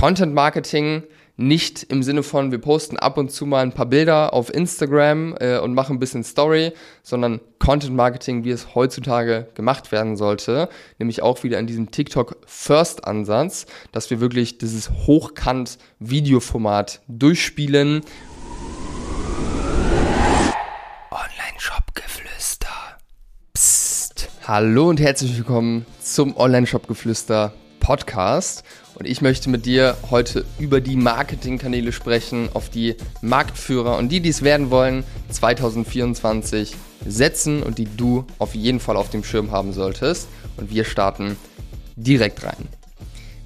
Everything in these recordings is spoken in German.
Content Marketing nicht im Sinne von, wir posten ab und zu mal ein paar Bilder auf Instagram äh, und machen ein bisschen Story, sondern Content Marketing, wie es heutzutage gemacht werden sollte, nämlich auch wieder in diesem TikTok First Ansatz, dass wir wirklich dieses hochkant Videoformat durchspielen. Online-Shop-Geflüster. Psst. Hallo und herzlich willkommen zum Online-Shop-Geflüster Podcast. Und ich möchte mit dir heute über die Marketingkanäle sprechen, auf die Marktführer und die, die es werden wollen, 2024 setzen und die du auf jeden Fall auf dem Schirm haben solltest. Und wir starten direkt rein.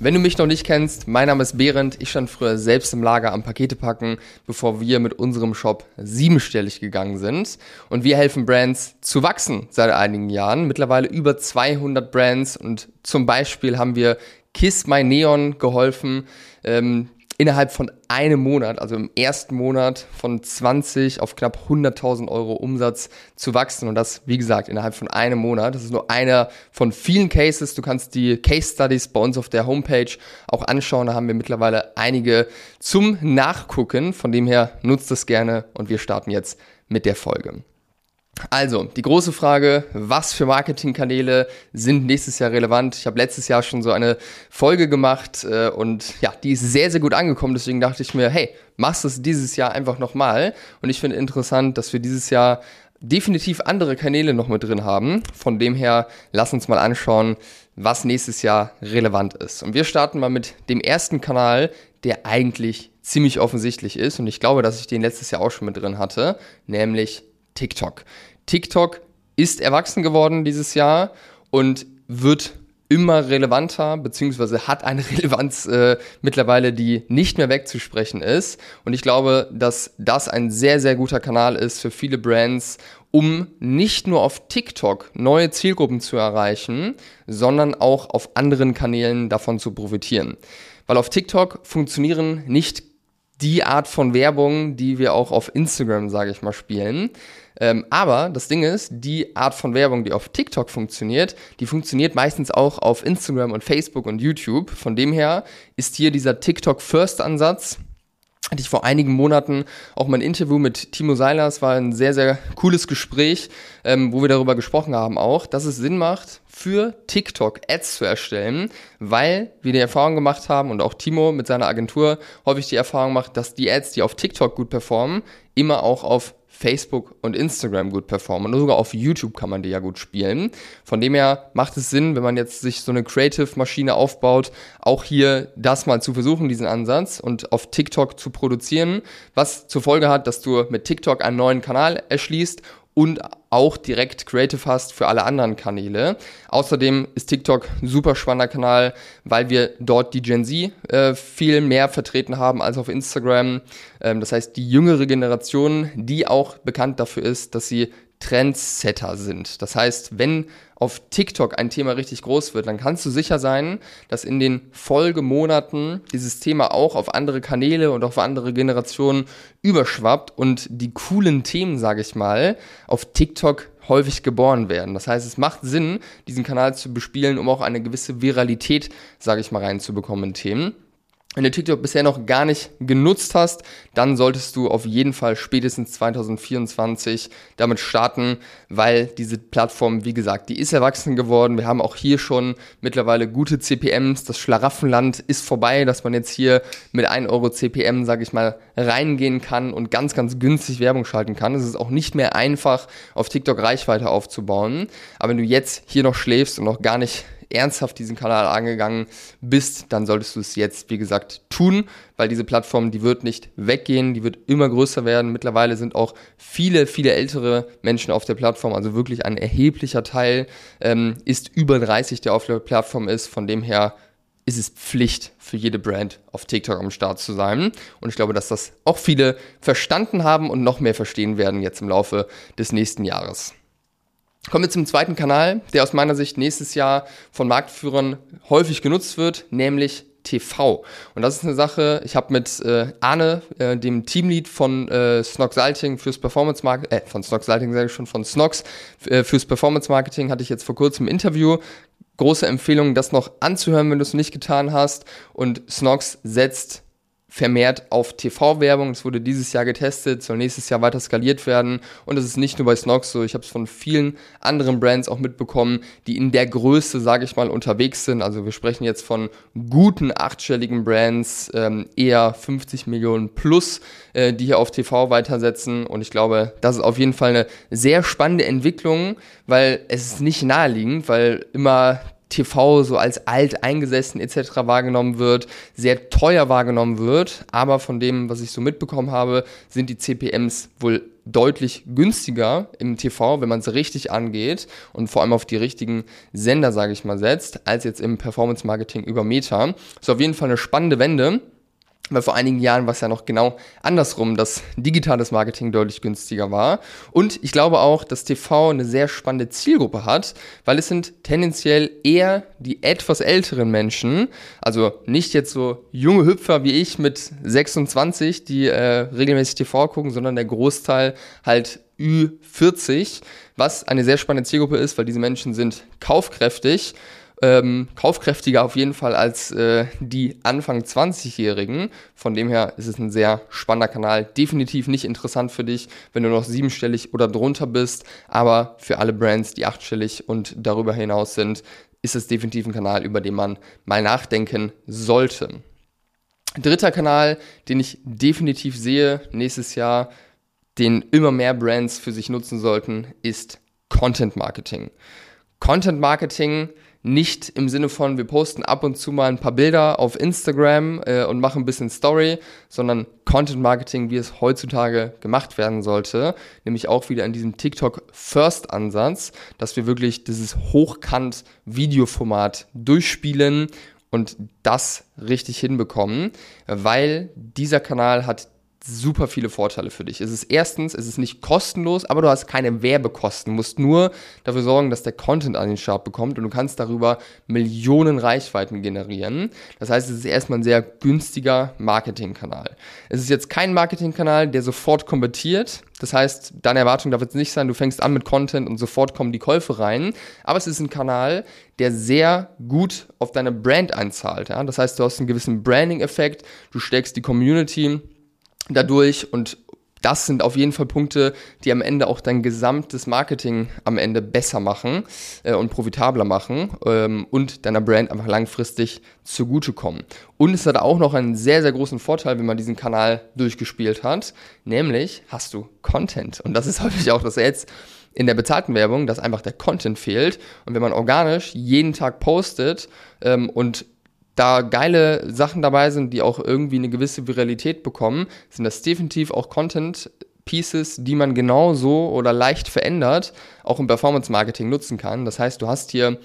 Wenn du mich noch nicht kennst, mein Name ist Behrendt. Ich stand früher selbst im Lager am Pakete packen, bevor wir mit unserem Shop siebenstellig gegangen sind. Und wir helfen Brands zu wachsen seit einigen Jahren. Mittlerweile über 200 Brands und zum Beispiel haben wir Kiss My Neon geholfen, ähm, innerhalb von einem Monat, also im ersten Monat von 20 auf knapp 100.000 Euro Umsatz zu wachsen und das, wie gesagt, innerhalb von einem Monat. Das ist nur einer von vielen Cases. Du kannst die Case Studies bei uns auf der Homepage auch anschauen. Da haben wir mittlerweile einige zum Nachgucken. Von dem her nutzt das gerne und wir starten jetzt mit der Folge. Also, die große Frage, was für Marketingkanäle sind nächstes Jahr relevant? Ich habe letztes Jahr schon so eine Folge gemacht äh, und ja, die ist sehr, sehr gut angekommen. Deswegen dachte ich mir, hey, machst du es dieses Jahr einfach nochmal. Und ich finde interessant, dass wir dieses Jahr definitiv andere Kanäle noch mit drin haben. Von dem her, lass uns mal anschauen, was nächstes Jahr relevant ist. Und wir starten mal mit dem ersten Kanal, der eigentlich ziemlich offensichtlich ist. Und ich glaube, dass ich den letztes Jahr auch schon mit drin hatte, nämlich TikTok. TikTok ist erwachsen geworden dieses Jahr und wird immer relevanter, beziehungsweise hat eine Relevanz äh, mittlerweile, die nicht mehr wegzusprechen ist. Und ich glaube, dass das ein sehr, sehr guter Kanal ist für viele Brands, um nicht nur auf TikTok neue Zielgruppen zu erreichen, sondern auch auf anderen Kanälen davon zu profitieren. Weil auf TikTok funktionieren nicht die Art von Werbung, die wir auch auf Instagram, sage ich mal, spielen. Ähm, aber das Ding ist, die Art von Werbung, die auf TikTok funktioniert, die funktioniert meistens auch auf Instagram und Facebook und YouTube. Von dem her ist hier dieser TikTok First Ansatz hatte ich vor einigen Monaten auch mein Interview mit Timo Seiler. Es war ein sehr, sehr cooles Gespräch, ähm, wo wir darüber gesprochen haben auch, dass es Sinn macht, für TikTok Ads zu erstellen, weil wir die Erfahrung gemacht haben und auch Timo mit seiner Agentur häufig die Erfahrung macht, dass die Ads, die auf TikTok gut performen, immer auch auf Facebook und Instagram gut performen. Und sogar auf YouTube kann man die ja gut spielen. Von dem her macht es Sinn, wenn man jetzt sich so eine Creative-Maschine aufbaut, auch hier das mal zu versuchen, diesen Ansatz und auf TikTok zu produzieren, was zur Folge hat, dass du mit TikTok einen neuen Kanal erschließt und auch direkt Creative hast für alle anderen Kanäle. Außerdem ist TikTok ein super spannender Kanal, weil wir dort die Gen Z äh, viel mehr vertreten haben als auf Instagram. Ähm, das heißt, die jüngere Generation, die auch bekannt dafür ist, dass sie Trendsetter sind. Das heißt, wenn auf TikTok ein Thema richtig groß wird, dann kannst du sicher sein, dass in den Folgemonaten dieses Thema auch auf andere Kanäle und auf andere Generationen überschwappt und die coolen Themen, sage ich mal, auf TikTok häufig geboren werden. Das heißt, es macht Sinn, diesen Kanal zu bespielen, um auch eine gewisse Viralität, sage ich mal, reinzubekommen in Themen. Wenn du TikTok bisher noch gar nicht genutzt hast, dann solltest du auf jeden Fall spätestens 2024 damit starten, weil diese Plattform, wie gesagt, die ist erwachsen geworden. Wir haben auch hier schon mittlerweile gute CPMs. Das Schlaraffenland ist vorbei, dass man jetzt hier mit 1 Euro CPM, sage ich mal, reingehen kann und ganz, ganz günstig Werbung schalten kann. Es ist auch nicht mehr einfach, auf TikTok Reichweite aufzubauen. Aber wenn du jetzt hier noch schläfst und noch gar nicht ernsthaft diesen Kanal angegangen bist, dann solltest du es jetzt, wie gesagt, tun, weil diese Plattform, die wird nicht weggehen, die wird immer größer werden. Mittlerweile sind auch viele, viele ältere Menschen auf der Plattform, also wirklich ein erheblicher Teil ähm, ist über 30, der auf der Plattform ist. Von dem her ist es Pflicht für jede Brand auf TikTok am Start zu sein. Und ich glaube, dass das auch viele verstanden haben und noch mehr verstehen werden jetzt im Laufe des nächsten Jahres. Kommen wir zum zweiten Kanal, der aus meiner Sicht nächstes Jahr von Marktführern häufig genutzt wird, nämlich TV. Und das ist eine Sache, ich habe mit äh, Arne, äh, dem Teamlead von äh, Snox Salting fürs Performance Marketing, äh, von Snox Salting sage ich schon, von Snox äh, fürs Performance Marketing, hatte ich jetzt vor kurzem ein Interview große Empfehlung, das noch anzuhören, wenn du es nicht getan hast. Und Snox setzt vermehrt auf TV-Werbung. Es wurde dieses Jahr getestet, soll nächstes Jahr weiter skaliert werden. Und es ist nicht nur bei Snox so, ich habe es von vielen anderen Brands auch mitbekommen, die in der Größe, sage ich mal, unterwegs sind. Also wir sprechen jetzt von guten achtstelligen Brands, ähm, eher 50 Millionen plus, äh, die hier auf TV weitersetzen. Und ich glaube, das ist auf jeden Fall eine sehr spannende Entwicklung, weil es ist nicht naheliegend, weil immer TV so als alt eingesessen etc. wahrgenommen wird, sehr teuer wahrgenommen wird, aber von dem, was ich so mitbekommen habe, sind die CPMs wohl deutlich günstiger im TV, wenn man es richtig angeht und vor allem auf die richtigen Sender, sage ich mal, setzt, als jetzt im Performance Marketing über Meta. Ist auf jeden Fall eine spannende Wende. Weil vor einigen Jahren war es ja noch genau andersrum, dass digitales Marketing deutlich günstiger war. Und ich glaube auch, dass TV eine sehr spannende Zielgruppe hat, weil es sind tendenziell eher die etwas älteren Menschen, also nicht jetzt so junge Hüpfer wie ich mit 26, die äh, regelmäßig TV gucken, sondern der Großteil halt Ü40, was eine sehr spannende Zielgruppe ist, weil diese Menschen sind kaufkräftig ähm, kaufkräftiger auf jeden Fall als äh, die Anfang 20-Jährigen. Von dem her ist es ein sehr spannender Kanal. Definitiv nicht interessant für dich, wenn du noch siebenstellig oder drunter bist. Aber für alle Brands, die achtstellig und darüber hinaus sind, ist es definitiv ein Kanal, über den man mal nachdenken sollte. Dritter Kanal, den ich definitiv sehe nächstes Jahr, den immer mehr Brands für sich nutzen sollten, ist Content Marketing. Content Marketing nicht im Sinne von, wir posten ab und zu mal ein paar Bilder auf Instagram äh, und machen ein bisschen Story, sondern Content Marketing, wie es heutzutage gemacht werden sollte, nämlich auch wieder in diesem TikTok First Ansatz, dass wir wirklich dieses hochkant Videoformat durchspielen und das richtig hinbekommen, weil dieser Kanal hat super viele Vorteile für dich. Es ist erstens, es ist nicht kostenlos, aber du hast keine Werbekosten. Du musst nur dafür sorgen, dass der Content an den Start bekommt und du kannst darüber Millionen Reichweiten generieren. Das heißt, es ist erstmal ein sehr günstiger Marketingkanal. Es ist jetzt kein Marketingkanal, der sofort konvertiert. Das heißt, deine Erwartung darf jetzt nicht sein, du fängst an mit Content und sofort kommen die Käufe rein. Aber es ist ein Kanal, der sehr gut auf deine Brand einzahlt. Ja? Das heißt, du hast einen gewissen Branding-Effekt, du steckst die Community dadurch und das sind auf jeden Fall Punkte, die am Ende auch dein gesamtes Marketing am Ende besser machen äh, und profitabler machen ähm, und deiner Brand einfach langfristig zugutekommen. Und es hat auch noch einen sehr, sehr großen Vorteil, wenn man diesen Kanal durchgespielt hat, nämlich hast du Content. Und das ist häufig auch das jetzt in der bezahlten Werbung, dass einfach der Content fehlt. Und wenn man organisch jeden Tag postet ähm, und da geile Sachen dabei sind, die auch irgendwie eine gewisse Viralität bekommen, sind das definitiv auch Content Pieces, die man genauso oder leicht verändert, auch im Performance Marketing nutzen kann. Das heißt, du hast hier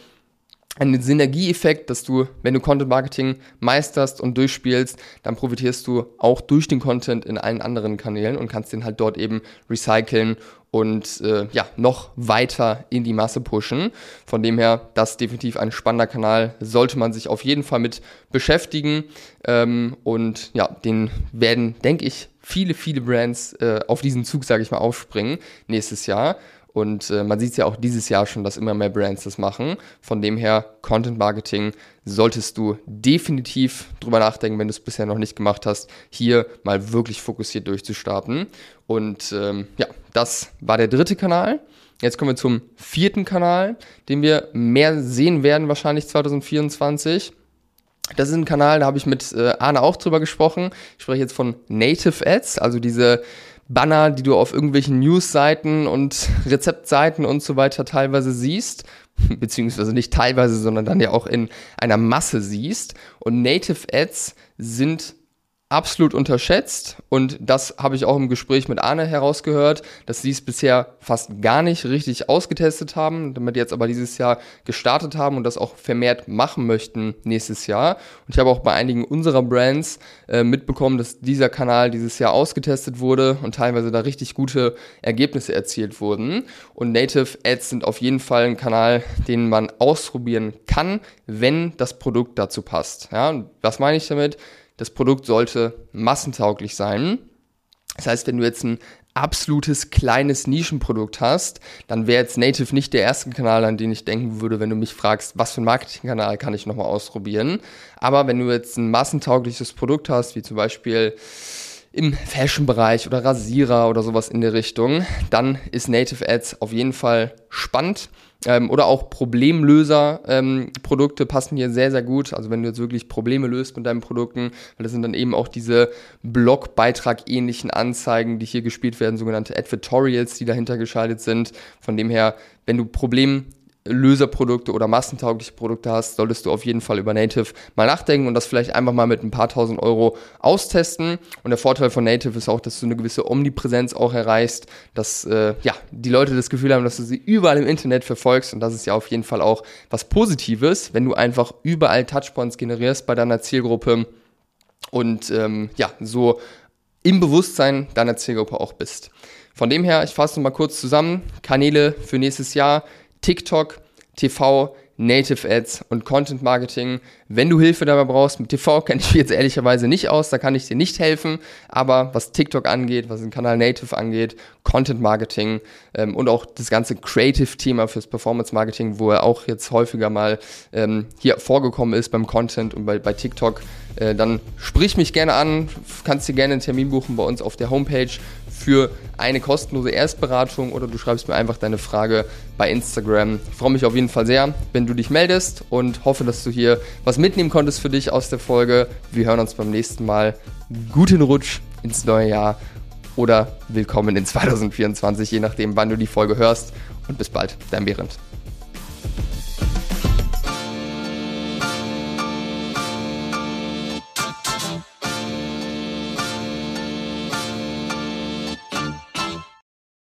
einen Synergieeffekt, dass du, wenn du Content Marketing meisterst und durchspielst, dann profitierst du auch durch den Content in allen anderen Kanälen und kannst den halt dort eben recyceln und äh, ja, noch weiter in die Masse pushen. Von dem her, das ist definitiv ein spannender Kanal, sollte man sich auf jeden Fall mit beschäftigen. Ähm, und ja, den werden, denke ich, viele, viele Brands äh, auf diesen Zug, sage ich mal, aufspringen nächstes Jahr. Und äh, man sieht es ja auch dieses Jahr schon, dass immer mehr Brands das machen. Von dem her, Content Marketing solltest du definitiv drüber nachdenken, wenn du es bisher noch nicht gemacht hast, hier mal wirklich fokussiert durchzustarten. Und ähm, ja, das war der dritte Kanal. Jetzt kommen wir zum vierten Kanal, den wir mehr sehen werden wahrscheinlich 2024. Das ist ein Kanal, da habe ich mit äh, Arne auch drüber gesprochen. Ich spreche jetzt von Native Ads, also diese Banner, die du auf irgendwelchen Newsseiten und Rezeptseiten und so weiter teilweise siehst, beziehungsweise nicht teilweise, sondern dann ja auch in einer Masse siehst. Und Native Ads sind absolut unterschätzt und das habe ich auch im Gespräch mit Arne herausgehört, dass sie es bisher fast gar nicht richtig ausgetestet haben, damit jetzt aber dieses Jahr gestartet haben und das auch vermehrt machen möchten nächstes Jahr. Und ich habe auch bei einigen unserer Brands äh, mitbekommen, dass dieser Kanal dieses Jahr ausgetestet wurde und teilweise da richtig gute Ergebnisse erzielt wurden. Und Native Ads sind auf jeden Fall ein Kanal, den man ausprobieren kann, wenn das Produkt dazu passt. Ja, was meine ich damit? Das Produkt sollte massentauglich sein. Das heißt, wenn du jetzt ein absolutes kleines Nischenprodukt hast, dann wäre jetzt Native nicht der erste Kanal, an den ich denken würde, wenn du mich fragst, was für ein Marketingkanal kann ich nochmal ausprobieren. Aber wenn du jetzt ein massentaugliches Produkt hast, wie zum Beispiel im Fashion-Bereich oder Rasierer oder sowas in der Richtung, dann ist Native Ads auf jeden Fall spannend. Ähm, oder auch Problemlöser-Produkte ähm, passen hier sehr, sehr gut. Also wenn du jetzt wirklich Probleme löst mit deinen Produkten, weil das sind dann eben auch diese Blogbeitrag-ähnlichen Anzeigen, die hier gespielt werden, sogenannte Advertorials, die dahinter geschaltet sind. Von dem her, wenn du Problem Löserprodukte oder massentaugliche Produkte hast, solltest du auf jeden Fall über Native mal nachdenken und das vielleicht einfach mal mit ein paar tausend Euro austesten. Und der Vorteil von Native ist auch, dass du eine gewisse Omnipräsenz auch erreichst, dass äh, ja, die Leute das Gefühl haben, dass du sie überall im Internet verfolgst und das ist ja auf jeden Fall auch was Positives, wenn du einfach überall Touchpoints generierst bei deiner Zielgruppe und ähm, ja, so im Bewusstsein deiner Zielgruppe auch bist. Von dem her, ich fasse mal kurz zusammen, Kanäle für nächstes Jahr, TikTok, TV, Native Ads und Content Marketing. Wenn du Hilfe dabei brauchst, mit TV kenne ich mich jetzt ehrlicherweise nicht aus, da kann ich dir nicht helfen. Aber was TikTok angeht, was den Kanal Native angeht, Content Marketing ähm, und auch das ganze Creative-Thema fürs Performance Marketing, wo er auch jetzt häufiger mal ähm, hier vorgekommen ist beim Content und bei, bei TikTok, äh, dann sprich mich gerne an, kannst dir gerne einen Termin buchen bei uns auf der Homepage für eine kostenlose Erstberatung oder du schreibst mir einfach deine Frage bei Instagram. Ich freue mich auf jeden Fall sehr, wenn du dich meldest und hoffe, dass du hier was mitnehmen konntest für dich aus der Folge. Wir hören uns beim nächsten Mal. Guten Rutsch ins neue Jahr oder willkommen in 2024, je nachdem, wann du die Folge hörst. Und bis bald, dein Behrendt.